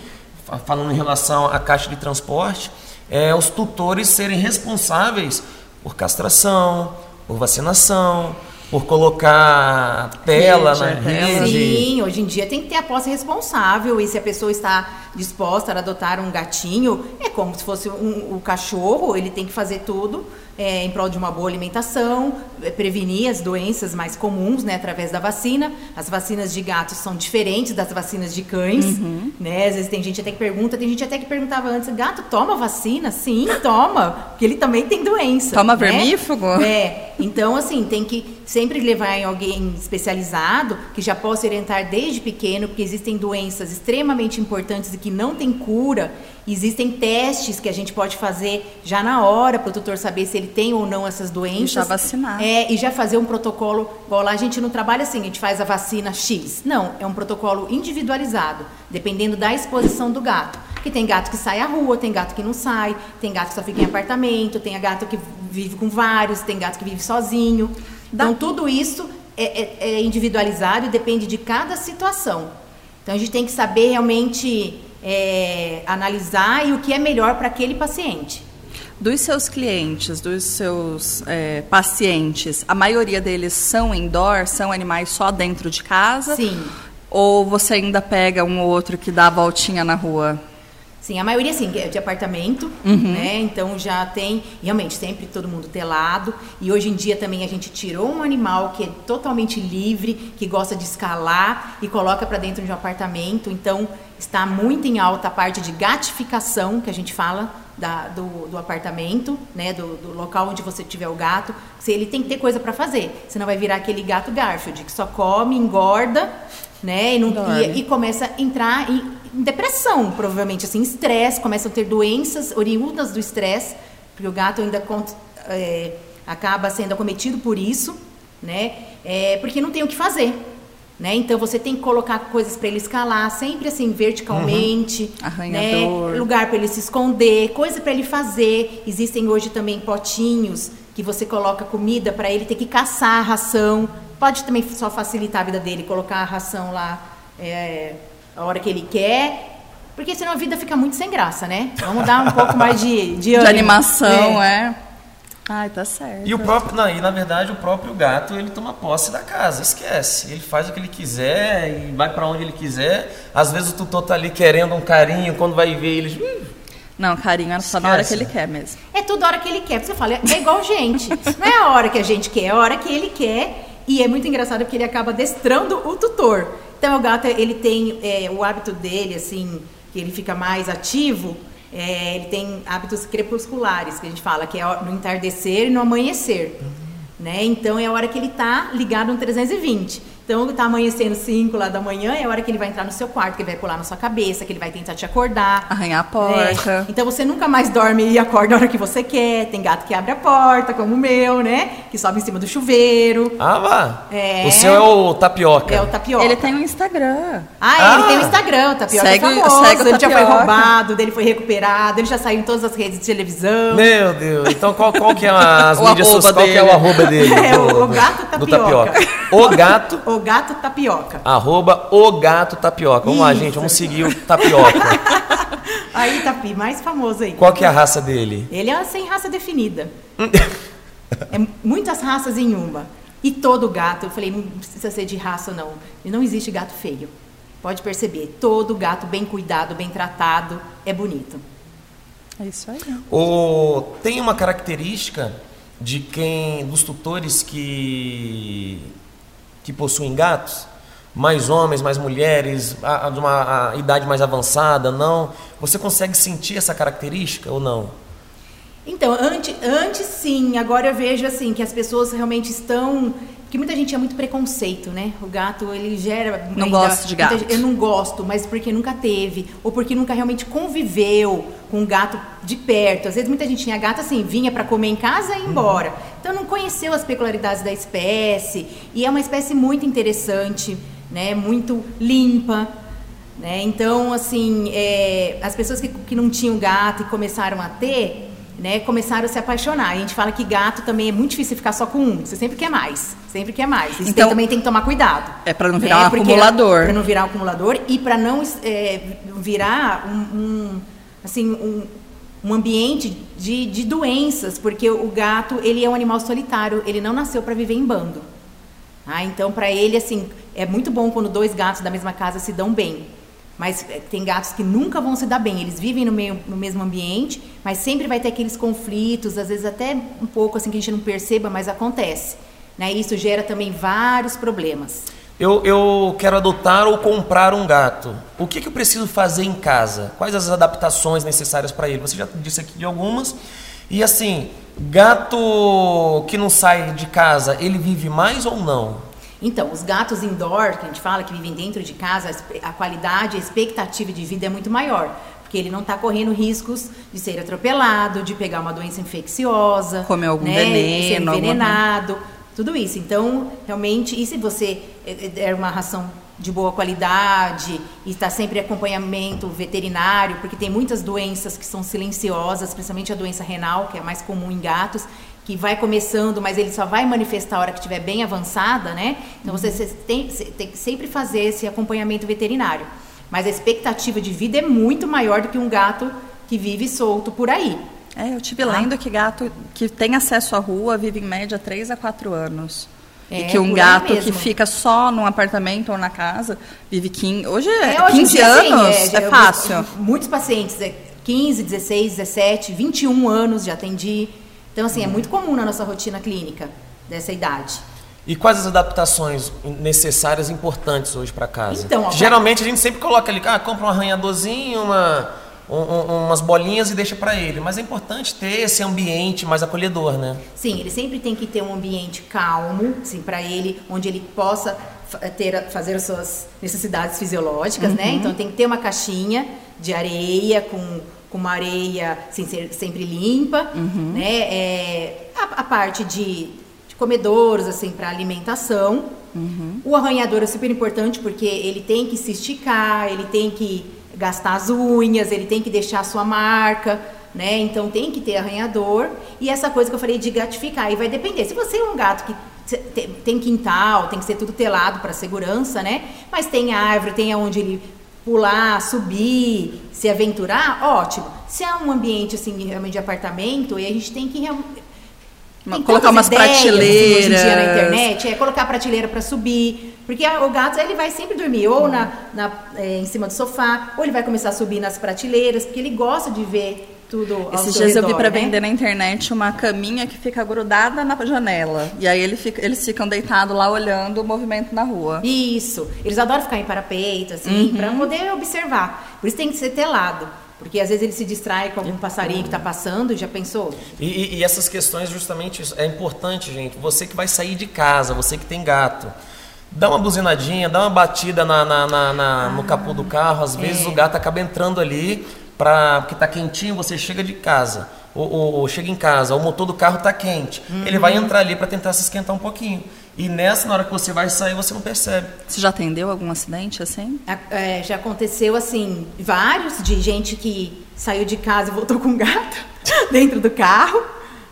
falando em relação à caixa de transporte, é os tutores serem responsáveis por castração, por vacinação, por colocar tela na rede. Sim, hoje em dia tem que ter a posse responsável e se a pessoa está disposta a adotar um gatinho, é como se fosse um, o cachorro, ele tem que fazer tudo é, em prol de uma boa alimentação, é, prevenir as doenças mais comuns, né, através da vacina. As vacinas de gatos são diferentes das vacinas de cães, uhum. né? Às vezes tem gente até que pergunta, tem gente até que perguntava antes, gato toma vacina? Sim, toma, porque ele também tem doença. Toma né? vermífugo? É, então assim, tem que sempre levar em alguém especializado, que já possa orientar desde pequeno, porque existem doenças extremamente importantes e que não tem cura, Existem testes que a gente pode fazer já na hora para o tutor saber se ele tem ou não essas doenças. E já vacinar. É, e já fazer um protocolo. Igual lá a gente não trabalha assim, a gente faz a vacina X. Não, é um protocolo individualizado, dependendo da exposição do gato. Porque tem gato que sai à rua, tem gato que não sai, tem gato que só fica em apartamento, tem gato que vive com vários, tem gato que vive sozinho. Então, tudo isso é, é, é individualizado e depende de cada situação. Então, a gente tem que saber realmente é, analisar e o que é melhor para aquele paciente. Dos seus clientes, dos seus é, pacientes, a maioria deles são indoor, são animais só dentro de casa? Sim. Ou você ainda pega um ou outro que dá a voltinha na rua? Sim, a maioria sim, é de apartamento, uhum. né? Então já tem realmente sempre todo mundo telado. E hoje em dia também a gente tirou um animal que é totalmente livre, que gosta de escalar e coloca para dentro de um apartamento. Então está muito em alta a parte de gatificação que a gente fala da, do, do, apartamento, né? Do, do, local onde você tiver o gato. Se ele tem que ter coisa para fazer, senão vai virar aquele gato Garfield que só come, engorda, né? E, não, e, e começa a entrar em depressão, provavelmente, assim, estresse, começam a ter doenças oriundas do estresse, porque o gato ainda é, acaba sendo acometido por isso, né? É, porque não tem o que fazer. Né? Então você tem que colocar coisas para ele escalar, sempre assim verticalmente, uhum. né? lugar para ele se esconder, coisa para ele fazer. Existem hoje também potinhos que você coloca comida para ele ter que caçar a ração. Pode também só facilitar a vida dele, colocar a ração lá é, a hora que ele quer. Porque senão a vida fica muito sem graça, né? Vamos dar um pouco mais de, de, de animação, é. é. Ai, tá certo. E o próprio, não, e na verdade o próprio gato, ele toma posse da casa, esquece. Ele faz o que ele quiser e vai para onde ele quiser. Às vezes o tutor tá ali querendo um carinho, quando vai ver eles, hum, não, carinho é só na hora que ele quer mesmo. É tudo a hora que ele quer. Você fala, é igual gente. Não é a hora que a gente quer, é a hora que ele quer. E é muito engraçado porque ele acaba destrando o tutor. Então o gato ele tem é, o hábito dele assim que ele fica mais ativo. É, ele tem hábitos crepusculares que a gente fala que é no entardecer e no amanhecer, uhum. né? Então é a hora que ele está ligado no 320. Então, tá amanhecendo 5 lá da manhã, é a hora que ele vai entrar no seu quarto, que ele vai pular na sua cabeça, que ele vai tentar te acordar. Arranhar a porta. É. Então, você nunca mais dorme e acorda a hora que você quer. Tem gato que abre a porta, como o meu, né? Que sobe em cima do chuveiro. Ah, vá. É. O seu é o tapioca. É o tapioca. Ele tem um Instagram. Ah, ah. ele tem um Instagram, o tapioca é segue, é famoso. Segue o ele já foi roubado, dele foi recuperado, ele já saiu em todas as redes de televisão. Meu Deus. Então, qual, qual que é as (laughs) mídias sociais? Qual que é o arroba dele? (laughs) É, o, o gato tapioca. Do tapioca. O gato... o gato tapioca. Arroba o gato tapioca. Vamos Isso. lá, gente, vamos seguir o tapioca. (laughs) aí, Tapi, mais famoso aí. Qual que é a raça dele? Ele é sem raça definida. é muitas raças em uma. E todo gato, eu falei, não precisa ser de raça não. E não existe gato feio. Pode perceber, todo gato bem cuidado, bem tratado, é bonito. É isso aí. O, tem uma característica de quem, dos tutores que que possuem gatos? Mais homens, mais mulheres, a, de uma a idade mais avançada, não? Você consegue sentir essa característica ou não? Então, antes, antes sim, agora eu vejo assim que as pessoas realmente estão porque muita gente tinha muito preconceito, né? O gato, ele gera... Não ainda- gosto de gato. muita- Eu não gosto, mas porque nunca teve. Ou porque nunca realmente conviveu com um gato de perto. Às vezes muita gente tinha gato assim, vinha para comer em casa e ia embora. Então não conheceu as peculiaridades da espécie. E é uma espécie muito interessante, né? Muito limpa. Né? Então, assim, é, as pessoas que, que não tinham gato e começaram a ter, né, começaram a se apaixonar. A gente fala que gato também é muito difícil ficar só com um. Você sempre quer mais. Sempre quer mais. Isso Então- tem- também tem que tomar cuidado. É pra não virar um Porque- acumulador. Pra não virar um acumulador e para não é, virar um, um, assim, um, um ambiente de, de doenças, porque o gato ele é um animal solitário, ele não nasceu para viver em bando. Ah, então, para ele, assim, é muito bom quando dois gatos da mesma casa se dão bem. Mas é, tem gatos que nunca vão se dar bem. Eles vivem no, meio, no mesmo ambiente, mas sempre vai ter aqueles conflitos, às vezes até um pouco assim que a gente não perceba, mas acontece. Né? Isso gera também vários problemas. Eu, eu quero adotar ou comprar um gato. O que, que eu preciso fazer em casa? Quais as adaptações necessárias para ele? Você já disse aqui de algumas. E assim, gato que não sai de casa, ele vive mais ou não? Então, os gatos indoor, que a gente fala que vivem dentro de casa, a qualidade, a expectativa de vida é muito maior. Porque ele não está correndo riscos de ser atropelado, de pegar uma doença infecciosa, Comer algum né, veneno, ser alguma- envenenado, tudo isso. Então, realmente, e se você eh, eh, der uma ração de boa qualidade e está sempre em acompanhamento veterinário, porque tem muitas doenças que são silenciosas, principalmente a doença renal, que é mais comum em gatos, que vai começando, mas ele só vai manifestar a hora que estiver bem avançada, né? Então você você tem, tem que sempre fazer esse acompanhamento veterinário. Mas a expectativa de vida é muito maior do que um gato que vive solto por aí. É, eu tive Tá. lendo que gato que tem acesso à rua vive em média 3 a 4 anos. É, e que um gato que fica só num apartamento ou na casa vive 15. Hoje é, É, hoje em 15 dia, anos, é, é, eu- fácil. Muitos pacientes, é 15, 16, 17, 21 anos já atendi. Então, assim, é muito comum na nossa rotina clínica dessa idade. E quais as adaptações necessárias e importantes hoje para casa? Então, ó, Geralmente a gente sempre coloca ali, ah, compra um arranhadorzinho, uma, um- um- umas bolinhas e deixa para ele. Mas é importante ter esse ambiente mais acolhedor, né? Sim, ele sempre tem que ter um ambiente calmo, assim, para ele, onde ele possa ter, a- fazer as suas necessidades fisiológicas, né? Então tem que ter uma caixinha de areia com, com uma areia assim, ser- sempre limpa, né? É, a, a parte de, de comedouros, assim, para alimentação. O arranhador é super importante porque ele tem que se esticar, ele tem que gastar as unhas, ele tem que deixar a sua marca, né? Então tem que ter arranhador. E essa coisa que eu falei de gatificar, aí vai depender. Se você é um gato que tem quintal, tem que ser tudo telado para segurança, né? Mas tem árvore, tem aonde ele pular, subir, se aventurar, ótimo. Se é um ambiente assim realmente de apartamento, aí a gente tem que tem Colocar umas ideias, assim, Hoje em dia na prateleiras. internet, é colocar a prateleira para subir. Porque o gato ele vai sempre dormir ou na, na- é, em cima do sofá, ou ele vai começar a subir nas prateleiras, porque ele gosta de ver tudo ao Esses seu dias eu vi redor, para né? vender na internet uma caminha que fica grudada na janela. E aí ele fica- eles ficam deitados lá olhando o movimento na rua. Isso. Eles adoram ficar em parapeito, assim, Uhum. para poder observar. Por isso tem que ser telado. Porque às vezes ele se distrai com algum passarinho que está passando, já pensou? E, e- essas questões, justamente, é importante, gente. Você que vai sair de casa, você que tem gato, dá uma buzinadinha, dá uma batida na, na- na- na- no capô do carro. Às vezes é. o gato acaba entrando ali, pra, porque tá quentinho, você chega de casa. Ou, ou- ou chega em casa, o motor do carro tá quente. Ele vai Uhum. entrar ali para tentar se esquentar um pouquinho. E nessa, na hora que você vai sair, você não percebe. Você já atendeu algum acidente assim? É, já aconteceu assim, vários de gente que saiu de casa e voltou com um gato (laughs) dentro do carro,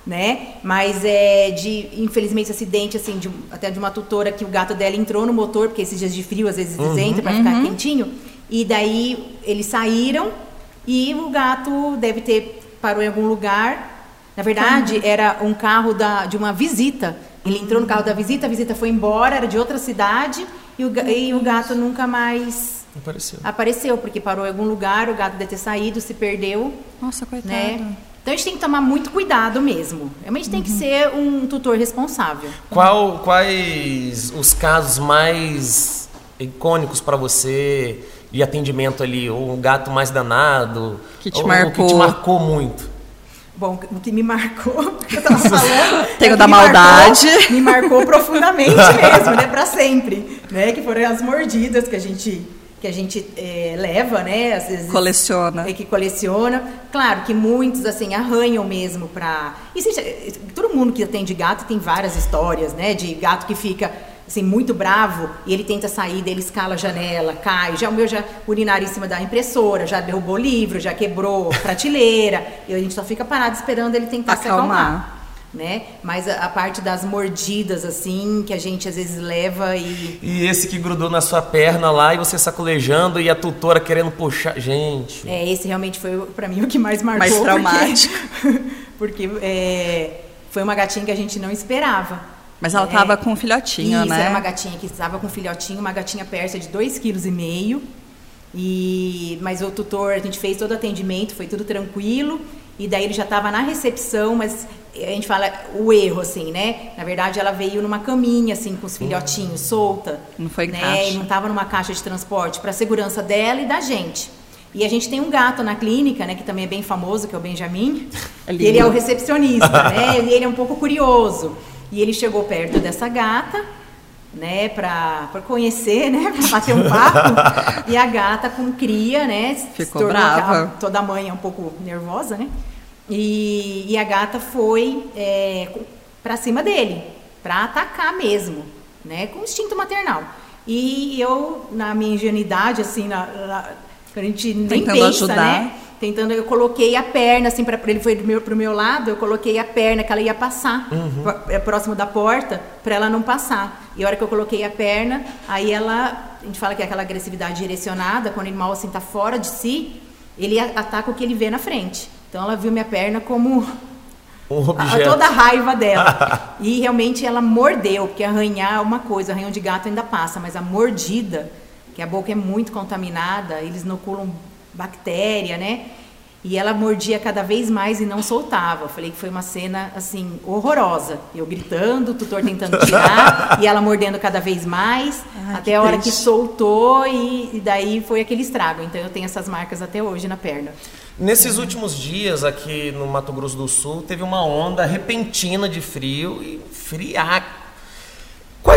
né? Mas é de, infelizmente, acidente assim, de até de uma tutora que o gato dela entrou no motor, porque esses dias de frio às vezes eles entram para ficar quentinho. E daí eles saíram e o gato deve ter parou em algum lugar. Na verdade, era um carro da, de uma visita. Ele entrou no carro da visita, a visita foi embora, era de outra cidade, e o, e o gato nunca mais Não pareceu. apareceu, porque parou em algum lugar, o gato deve ter saído, se perdeu, Nossa, coitado. né? Então a gente tem que tomar muito cuidado mesmo. Realmente tem que ser um tutor responsável. Qual, quais os casos mais icônicos para você de atendimento ali? Ou um gato mais danado? Que te ou, marcou. que te marcou muito? Bom, o que me marcou, (laughs) que eu tava (laughs) falando. Tenho é da me maldade. Marcou, me marcou profundamente (laughs) mesmo, né? Pra sempre. Né? Que foram as mordidas que a gente, que a gente é, leva, né? Às vezes, Coleciona. É, que coleciona. Claro que muitos, assim, arranham mesmo pra. Existe, todo mundo que atende gato tem várias histórias, né? De gato que fica assim, muito bravo, e ele tenta sair, daí ele escala a janela, cai. Já o meu já urinaram em cima da impressora, já derrubou livro, já quebrou prateleira. e a gente só fica parado esperando ele tentar Acalmar. se acalmar. Né? Mas a, a parte das mordidas, assim, que a gente às vezes leva e. E esse que grudou na sua perna lá e você sacolejando e a tutora querendo puxar. Gente. É, esse realmente foi pra mim o que mais marcou. Mais porque- traumático. (laughs) Porque, é, foi uma gatinha que a gente não esperava. Mas ela É, tava com um filhotinho, Isso, né? era uma gatinha que estava com um filhotinho, uma gatinha persa de 2,5 kg. E mas o tutor, a gente fez todo o atendimento, foi tudo tranquilo. E daí ele já estava na recepção, mas a gente fala o erro assim, né? Na verdade, ela veio numa caminha assim com os filhotinhos solta, Não foi né? caixa. E não estava numa caixa de transporte para segurança dela e da gente. E a gente tem um gato na clínica, né, que também é bem famoso, que é o Benjamin. É e ele é o recepcionista, né? (laughs) E ele é um pouco curioso. E ele chegou perto dessa gata, né, pra, pra conhecer, né, pra bater um papo. (laughs) e a gata com cria, né, Ficou brava. Toda mãe é um pouco nervosa, né? E, e a gata foi é, pra cima dele, pra atacar mesmo, né, com instinto maternal. E eu, na minha ingenuidade, assim, na, na- a gente nem Tentando pensa, ajudar. né? Tentando, eu coloquei a perna, assim, para ele foi do meu, pro meu lado, eu coloquei a perna que ela ia passar, pró- é, próximo da porta, para ela não passar. E a hora que eu coloquei a perna, aí ela, a gente fala que é aquela agressividade direcionada, quando o animal, assim, tá fora de si, ele ataca o que ele vê na frente. Então ela viu minha perna como Um a- toda a raiva dela. (laughs) e realmente ela mordeu, porque arranhar é uma coisa, arranhão de gato ainda passa, mas a mordida, que a boca é muito contaminada, eles inoculam bactéria, né? E ela mordia cada vez mais e não soltava. Eu falei que foi uma cena assim horrorosa. Eu gritando, o tutor tentando (laughs) tirar e ela mordendo cada vez mais, Ai, até que a hora que triste. soltou e, e daí foi aquele estrago. Então eu tenho essas marcas até hoje na perna. Nesses últimos dias aqui no Mato Grosso do Sul, teve uma onda repentina de frio e friaco.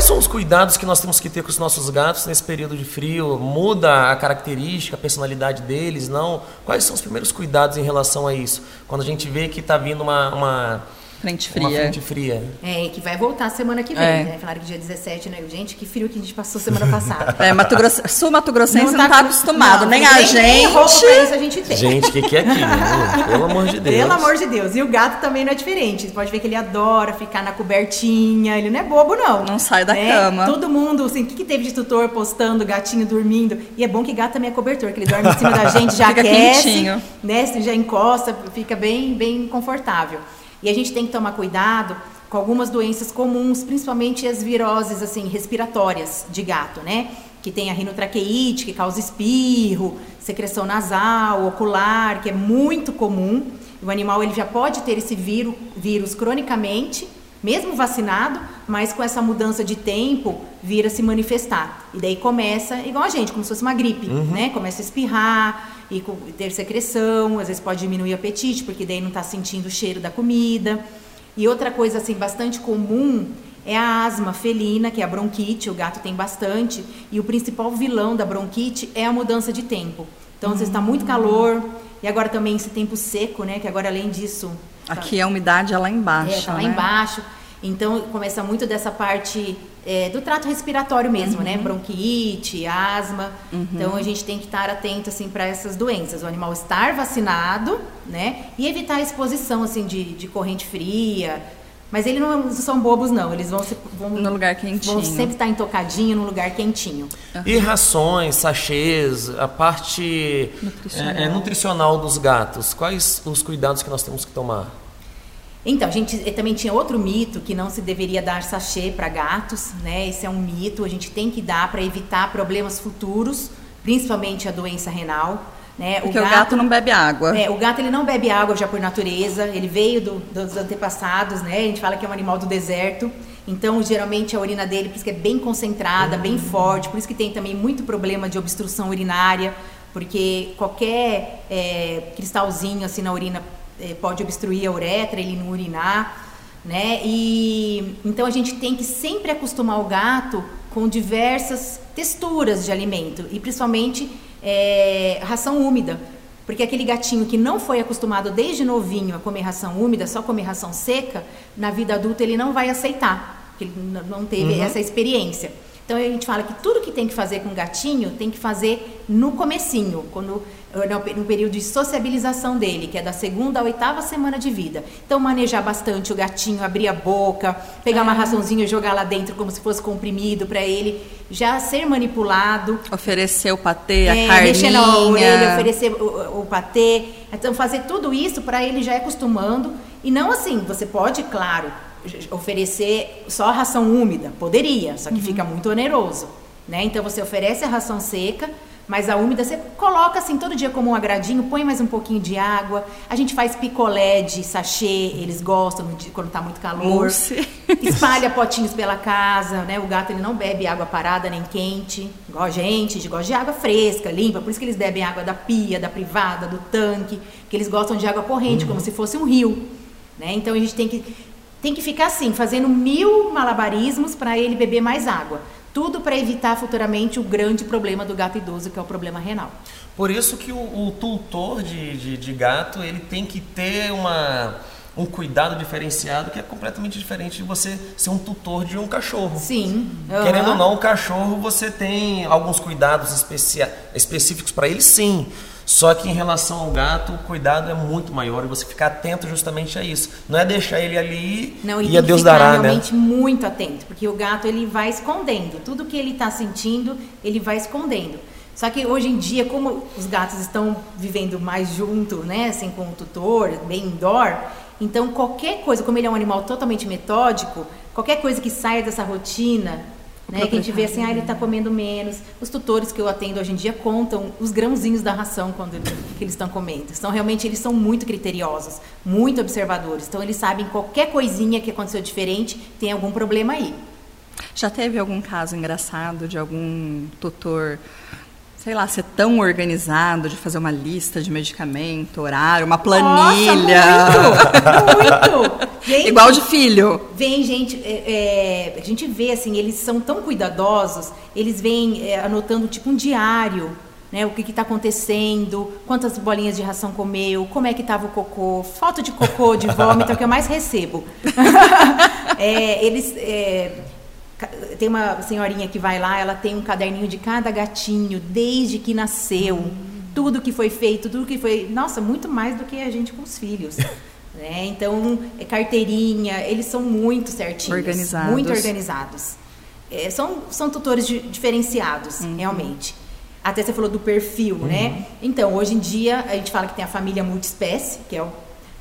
Quais são os cuidados que nós temos que ter com os nossos gatos nesse período de frio? Muda a característica, a personalidade deles? Não? Quais são os primeiros cuidados em relação a isso? Quando a gente vê que está vindo uma, uma, Frente uma fria. frente fria. É, que vai voltar semana que vem, É. né? Falaram que dia 17, né? Gente, que frio que a gente passou semana passada. (laughs) É, Mato Grosso, Sul Mato Grossense não, tá com- acostumado, não, nem nem- a nem gente. roupa pra isso a gente tem. Gente, o que, que é aquilo? né? (laughs) Pelo amor de Deus. Pelo amor de Deus. E o gato também não é diferente. Você pode ver que ele adora ficar na cobertinha. Ele não é bobo, não. Não sai da né? cama. Todo mundo, assim, o que, que teve de tutor postando, gatinho dormindo? E é bom que gato também é cobertor, que ele dorme em cima da (laughs) gente, já Fica aquece, quentinho. né? Você já encosta, fica bem, bem confortável. E a gente tem que tomar cuidado com algumas doenças comuns, principalmente as viroses, assim, respiratórias de gato, né? Que tem a rinotraqueite, que causa espirro, secreção nasal, ocular, que é muito comum. O animal ele já pode ter esse vírus, vírus cronicamente, mesmo vacinado, mas com essa mudança de tempo, vir a se manifestar. E daí começa, igual a gente, como se fosse uma gripe, né? Começa a espirrar e ter secreção, às vezes pode diminuir o apetite, porque daí não está sentindo o cheiro da comida. E outra coisa, assim, bastante comum é a asma felina, que é a bronquite, o gato tem bastante. E o principal vilão da bronquite é a mudança de tempo. Então, às vezes está muito calor, e agora também esse tempo seco, né? Que agora, além disso, Aqui a umidade é lá embaixo. é, tá lá né? embaixo. Então começa muito dessa parte é, do trato respiratório mesmo, né? Bronquite, asma. Então a gente tem que estar atento assim para essas doenças. O animal estar vacinado, né? E evitar a exposição assim de, de corrente fria. Mas eles não são bobos não. Eles vão se, vão, No lugar quentinho. vão sempre estar intocadinho no lugar quentinho. E rações, sachês, a parte Nutricional. é, é, nutricional dos gatos. Quais os cuidados que nós temos que tomar? Então, a gente eh, também tinha outro mito que não se deveria dar sachê para gatos, né? Esse é um mito, a gente tem que dar para evitar problemas futuros, principalmente a doença renal, né? Porque o gato, não bebe água. é, o gato ele não bebe água já por natureza, ele veio do- dos antepassados, né? A gente fala que é um animal do deserto. Então, geralmente a urina dele, por isso que é bem concentrada, bem forte, por isso que tem também muito problema de obstrução urinária, porque qualquer é, cristalzinho assim na urina pode obstruir a uretra, ele não urinar, né? E então a gente tem que sempre acostumar o gato com diversas texturas de alimento e principalmente é, ração úmida. Porque aquele gatinho que não foi acostumado desde novinho a comer ração úmida, só comer ração seca, na vida adulta ele não vai aceitar, porque ele não teve uhum. essa experiência. Então a gente fala que tudo que tem que fazer com o gatinho tem que fazer no comecinho, quando no período de sociabilização dele, que é da segunda à oitava semana de vida. Então, manejar bastante o gatinho, abrir a boca, pegar uma é. raçãozinha e jogar lá dentro como se fosse comprimido para ele já ser manipulado. Oferecer o patê, a é, carninha. Mexer na orelha, oferecer o, o patê. Então, fazer tudo isso para ele já ir acostumando. E não assim, você pode, claro, oferecer só a ração úmida. Poderia, só que uhum. fica muito oneroso. Né? Então, você oferece a ração seca mas a úmida você coloca assim todo dia como um agradinho, põe mais um pouquinho de água. A gente faz picolé de sachê, eles gostam quando está muito calor. Mousse. Espalha (laughs) potinhos pela casa, né? O gato ele não bebe água parada nem quente, igual a gente, a gente gosta de água fresca, limpa. Por isso que eles bebem água da pia, da privada, do tanque, que eles gostam de água corrente, uhum. como se fosse um rio, né? Então a gente tem que tem que ficar assim, fazendo mil malabarismos para ele beber mais água. Tudo para evitar futuramente o grande problema do gato idoso, que é o problema renal. Por isso que o, o tutor de, de, de, gato ele tem que ter uma, um cuidado diferenciado que é completamente diferente de você ser um tutor de um cachorro. Sim. Uhum. Querendo ou não, o cachorro você tem alguns cuidados específicos para ele, sim. Só que em relação ao gato, o cuidado é muito maior e você ficar atento justamente a isso. Não é deixar ele ali Não, ele e a Deus dará, né? realmente muito atento, porque o gato ele vai escondendo. Tudo que ele está sentindo, ele vai escondendo. Só que hoje em dia, como os gatos estão vivendo mais junto, né, assim, com o tutor, bem indoor, então qualquer coisa, como ele é um animal totalmente metódico, qualquer coisa que saia dessa rotina, né? Que a gente vê assim, ah, ele está comendo menos. Os tutores que eu atendo hoje em dia contam os grãozinhos da ração quando ele, que eles estão comendo. Então, realmente, eles são muito criteriosos, muito observadores. Então, eles sabem qualquer coisinha que aconteceu diferente, tem algum problema aí. Já teve algum caso engraçado de algum tutor sei lá, ser tão organizado de fazer uma lista de medicamento, horário, uma planilha. Nossa, muito, muito. Gente, (laughs) Igual de filho. Vem, gente, é, é, a gente vê assim, eles são tão cuidadosos, eles vêm é, anotando tipo um diário. Né, o que está acontecendo, quantas bolinhas de ração comeu, como é que estava o cocô, foto de cocô, de vômito, é o que eu mais recebo. (laughs) É, eles é, tem uma senhorinha que vai lá, ela tem um caderninho de cada gatinho, desde que nasceu, hum. tudo que foi feito, tudo que foi. Nossa, muito mais do que a gente com os filhos. (laughs) né? Então, é carteirinha, eles são muito certinhos. Organizados. Muito organizados. É, são, são tutores de, diferenciados, uhum. realmente. Até você falou do perfil, né? uhum. né? Então, hoje em dia, a gente fala que tem a família multiespécie, que é o,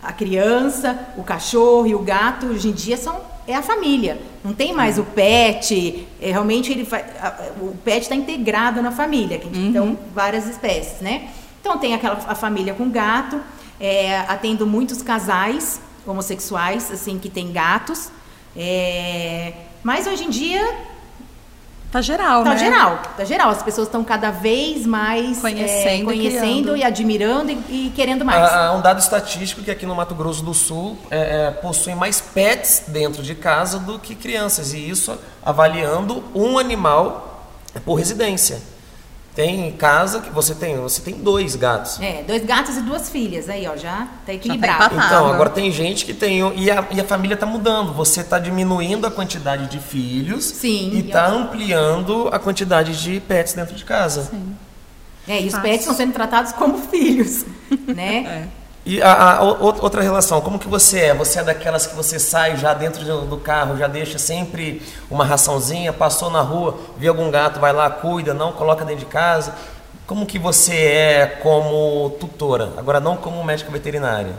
a criança, o cachorro e o gato. Hoje em dia são é a família. Não tem mais o pet. É, realmente ele o pet está integrado na família. Que uhum. Então várias espécies, né? Então tem aquela a família com gato. É, atendo muitos casais homossexuais assim que tem gatos. É, mas hoje em dia Tá geral, tá né? Tá geral, tá geral. As pessoas estão cada vez mais conhecendo, é, conhecendo e, admirando e, e, querendo mais. Há um dado estatístico que aqui no Mato Grosso do Sul é, é, possuem mais pets dentro de casa do que crianças. E isso avaliando um animal por residência. Tem casa que você tem, você tem dois gatos. É, dois gatos e duas filhas. Aí, ó, já tá equilibrado. Já tá então, agora tem gente que tem. E a, e a família tá mudando. Você tá diminuindo a quantidade de filhos. Sim. E tá ampliando a quantidade de pets dentro de casa. Sim. É, e os pets estão sendo tratados como filhos, (laughs) né? é. E a, a, outra relação, como que você é? Você é daquelas que você sai já dentro do carro, já deixa sempre uma raçãozinha, passou na rua, vê algum gato, vai lá, cuida, não coloca dentro de casa. Como que você é como tutora? Agora não como médica veterinária.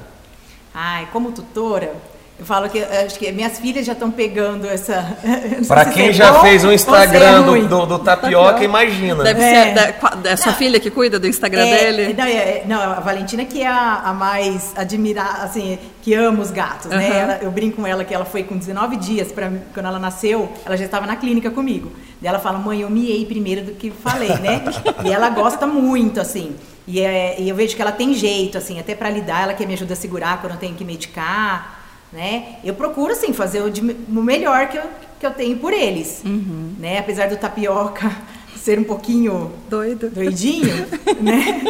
Ai, como tutora, eu falo que acho que minhas filhas já estão pegando essa. (laughs) Para quem é já bom, fez um Instagram do, do, do, tapioca, imagina. Deve é. ser da, da sua filha que cuida do Instagram é, dele? Não, é, não, a Valentina que é a, a mais admirada, assim, que ama os gatos, uhum. né? Ela, eu brinco com ela que ela foi com 19 dias, pra, quando ela nasceu, ela já estava na clínica comigo. E ela fala, mãe, eu miei primeiro do que falei, né? (laughs) e ela gosta muito, assim. E, é, e eu vejo que ela tem jeito, assim, até para lidar, ela que me ajuda a segurar quando eu tenho que medicar, né? Eu procuro, assim, fazer o, de, o melhor que eu, que eu tenho por eles, Uhum. né? Apesar do tapioca (laughs) ser um pouquinho Doido. doidinho, (laughs) né?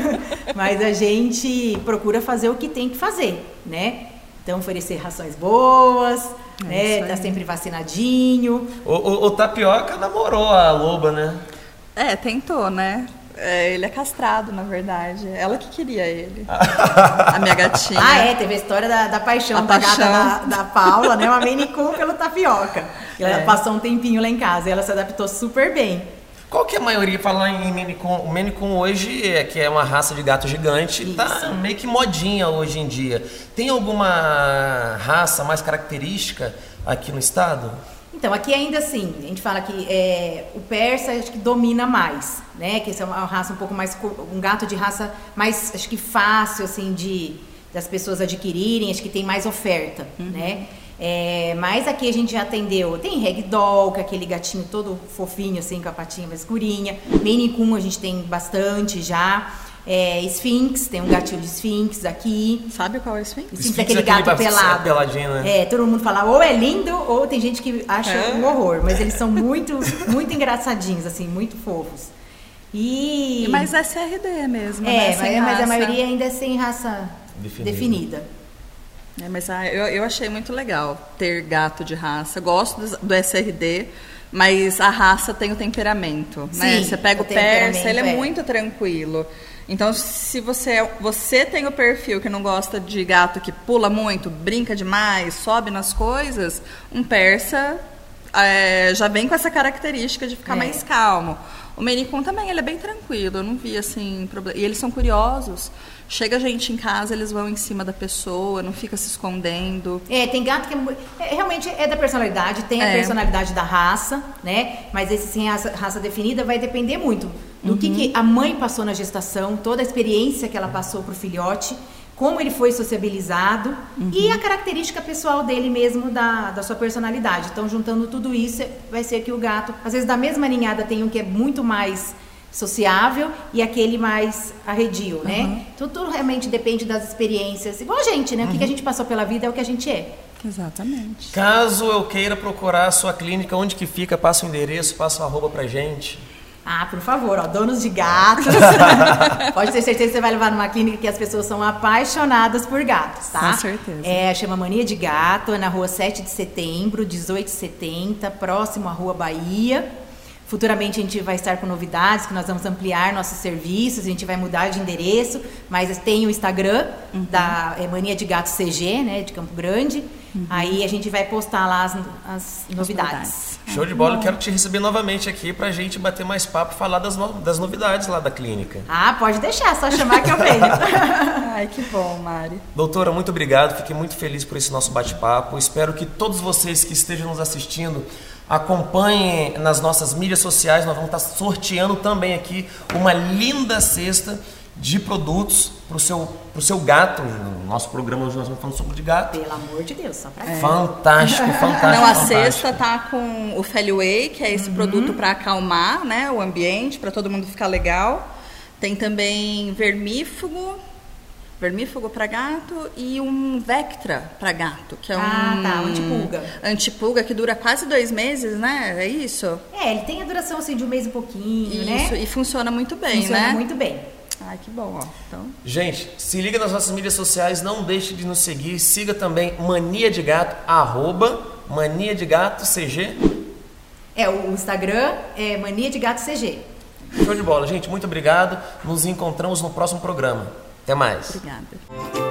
(laughs) Mas a gente procura fazer o que tem que fazer, né? Então oferecer rações boas, É né? Tá sempre vacinadinho. O, o- o Tapioca namorou a Loba, né? É, tentou, né? É, ele é castrado, na verdade. Ela que queria ele. (laughs) a minha gatinha. Ah, é, teve a história da, da paixão A da paixão. gata da, da Paula, né? Uma Maine Coon pelo tapioca. Ela É. passou um tempinho lá em casa e ela se adaptou super bem. Qual que é a maioria, falar em Maine Coon, o Maine Coon hoje, é, que é uma raça de gato gigante, tá Isso. meio que modinha hoje em dia. Tem alguma raça mais característica aqui no estado? Então, aqui ainda assim, a gente fala que é, o persa acho que domina mais, né? Que esse é uma raça um pouco mais, um gato de raça mais, acho que fácil, assim, de das pessoas adquirirem, acho que tem mais oferta, né? É, mas aqui a gente já atendeu, tem ragdoll, que é aquele gatinho todo fofinho, assim, com a patinha mais escurinha. Maine Coon a gente tem bastante já. É, Sphinx, tem um gatinho de Sphinx aqui. Sabe qual é fim? Sphinx é Sphinx aquele é aquele gato ba- pelado. peladinho, né? É, todo mundo fala ou é lindo ou tem gente que acha É. um horror, mas eles são muito, (laughs) muito engraçadinhos, assim, muito fofos. E. Mas é SRD mesmo, é, né? mas, mas a maioria ainda é sem raça Definida. definida. É, mas ah, eu, eu achei muito legal ter gato de raça. Gosto do, do SRD, mas a raça tem o temperamento. né? Sim, Você pega o o persa, ele é, é. muito tranquilo. Então, se você, você tem o perfil que não gosta de gato que pula muito, brinca demais, sobe nas coisas, um persa é, já vem com essa característica de ficar É. mais calmo. O Coon também, ele é bem tranquilo, eu não vi assim problema. E eles são curiosos. Chega gente em casa, eles vão em cima da pessoa, não fica se escondendo. É, tem gato que é, é, realmente é da personalidade, tem a É. personalidade da raça, né? Mas esse sem raça, raça definida vai depender muito do que, Uhum. que a mãe passou na gestação, toda a experiência que ela passou pro filhote, como ele foi sociabilizado Uhum. e a característica pessoal dele mesmo, da, da sua personalidade. Então, juntando tudo isso, vai ser que o gato, às vezes da mesma ninhada, tem um que é muito mais sociável e aquele mais arredio, né? Tudo realmente depende das experiências. Igual a gente, né? O que que a gente passou pela vida é o que a gente é. Exatamente. Caso eu queira procurar a sua clínica, onde que fica? Passa o endereço, passa o arroba pra gente. Ah, por favor, ó, donos de gatos. (laughs) Pode ter certeza que você vai levar numa clínica que as pessoas são apaixonadas por gatos, tá? Com certeza. É, chama Mania de Gato, é na rua 7 de setembro, 1870, próximo à Rua Bahia. Futuramente a gente vai estar com novidades, que nós vamos ampliar nossos serviços, a gente vai mudar de endereço, mas tem o Instagram Uhum. da é, Mania de Gato CG, né, de Campo Grande. Aí a gente vai postar lá as, as novidades. novidades. Show de bola, eu quero te receber novamente aqui pra gente bater mais papo e falar das, no- das novidades lá da clínica. Ah, pode deixar, só chamar que eu venho. (laughs) Ai, que bom, Mari. Doutora, muito obrigado. Fiquei muito feliz por esse nosso bate-papo. Espero que todos vocês que estejam nos assistindo acompanhem nas nossas mídias sociais. Nós vamos estar sorteando também aqui uma linda cesta de produtos para o seu, pro seu gato. No nosso programa hoje nós vamos falando sobre de gato. Pelo amor de Deus, só pra Fantástico, fantástico. Não, a fantástico. cesta tá com o Feliway, que é esse produto para acalmar, né, o ambiente, para todo mundo ficar legal. Tem também vermífugo, vermífugo para gato e um Vectra para gato, que é um Ah, tá, um antipulga. antipulga que dura quase dois meses, né? É isso. É, ele tem a duração assim de um mês e pouquinho, Isso, né? e funciona muito bem, Funciona né? muito bem. Ai, que bom, ó. Então, Gente, se liga nas nossas mídias sociais, não deixe de nos seguir. Siga também Mania de Gato, arroba Mania de Gato CG. É, o Instagram é Mania de Gato CG. Show de bola, gente. Muito obrigado. Nos encontramos no próximo programa. Até mais. obrigada.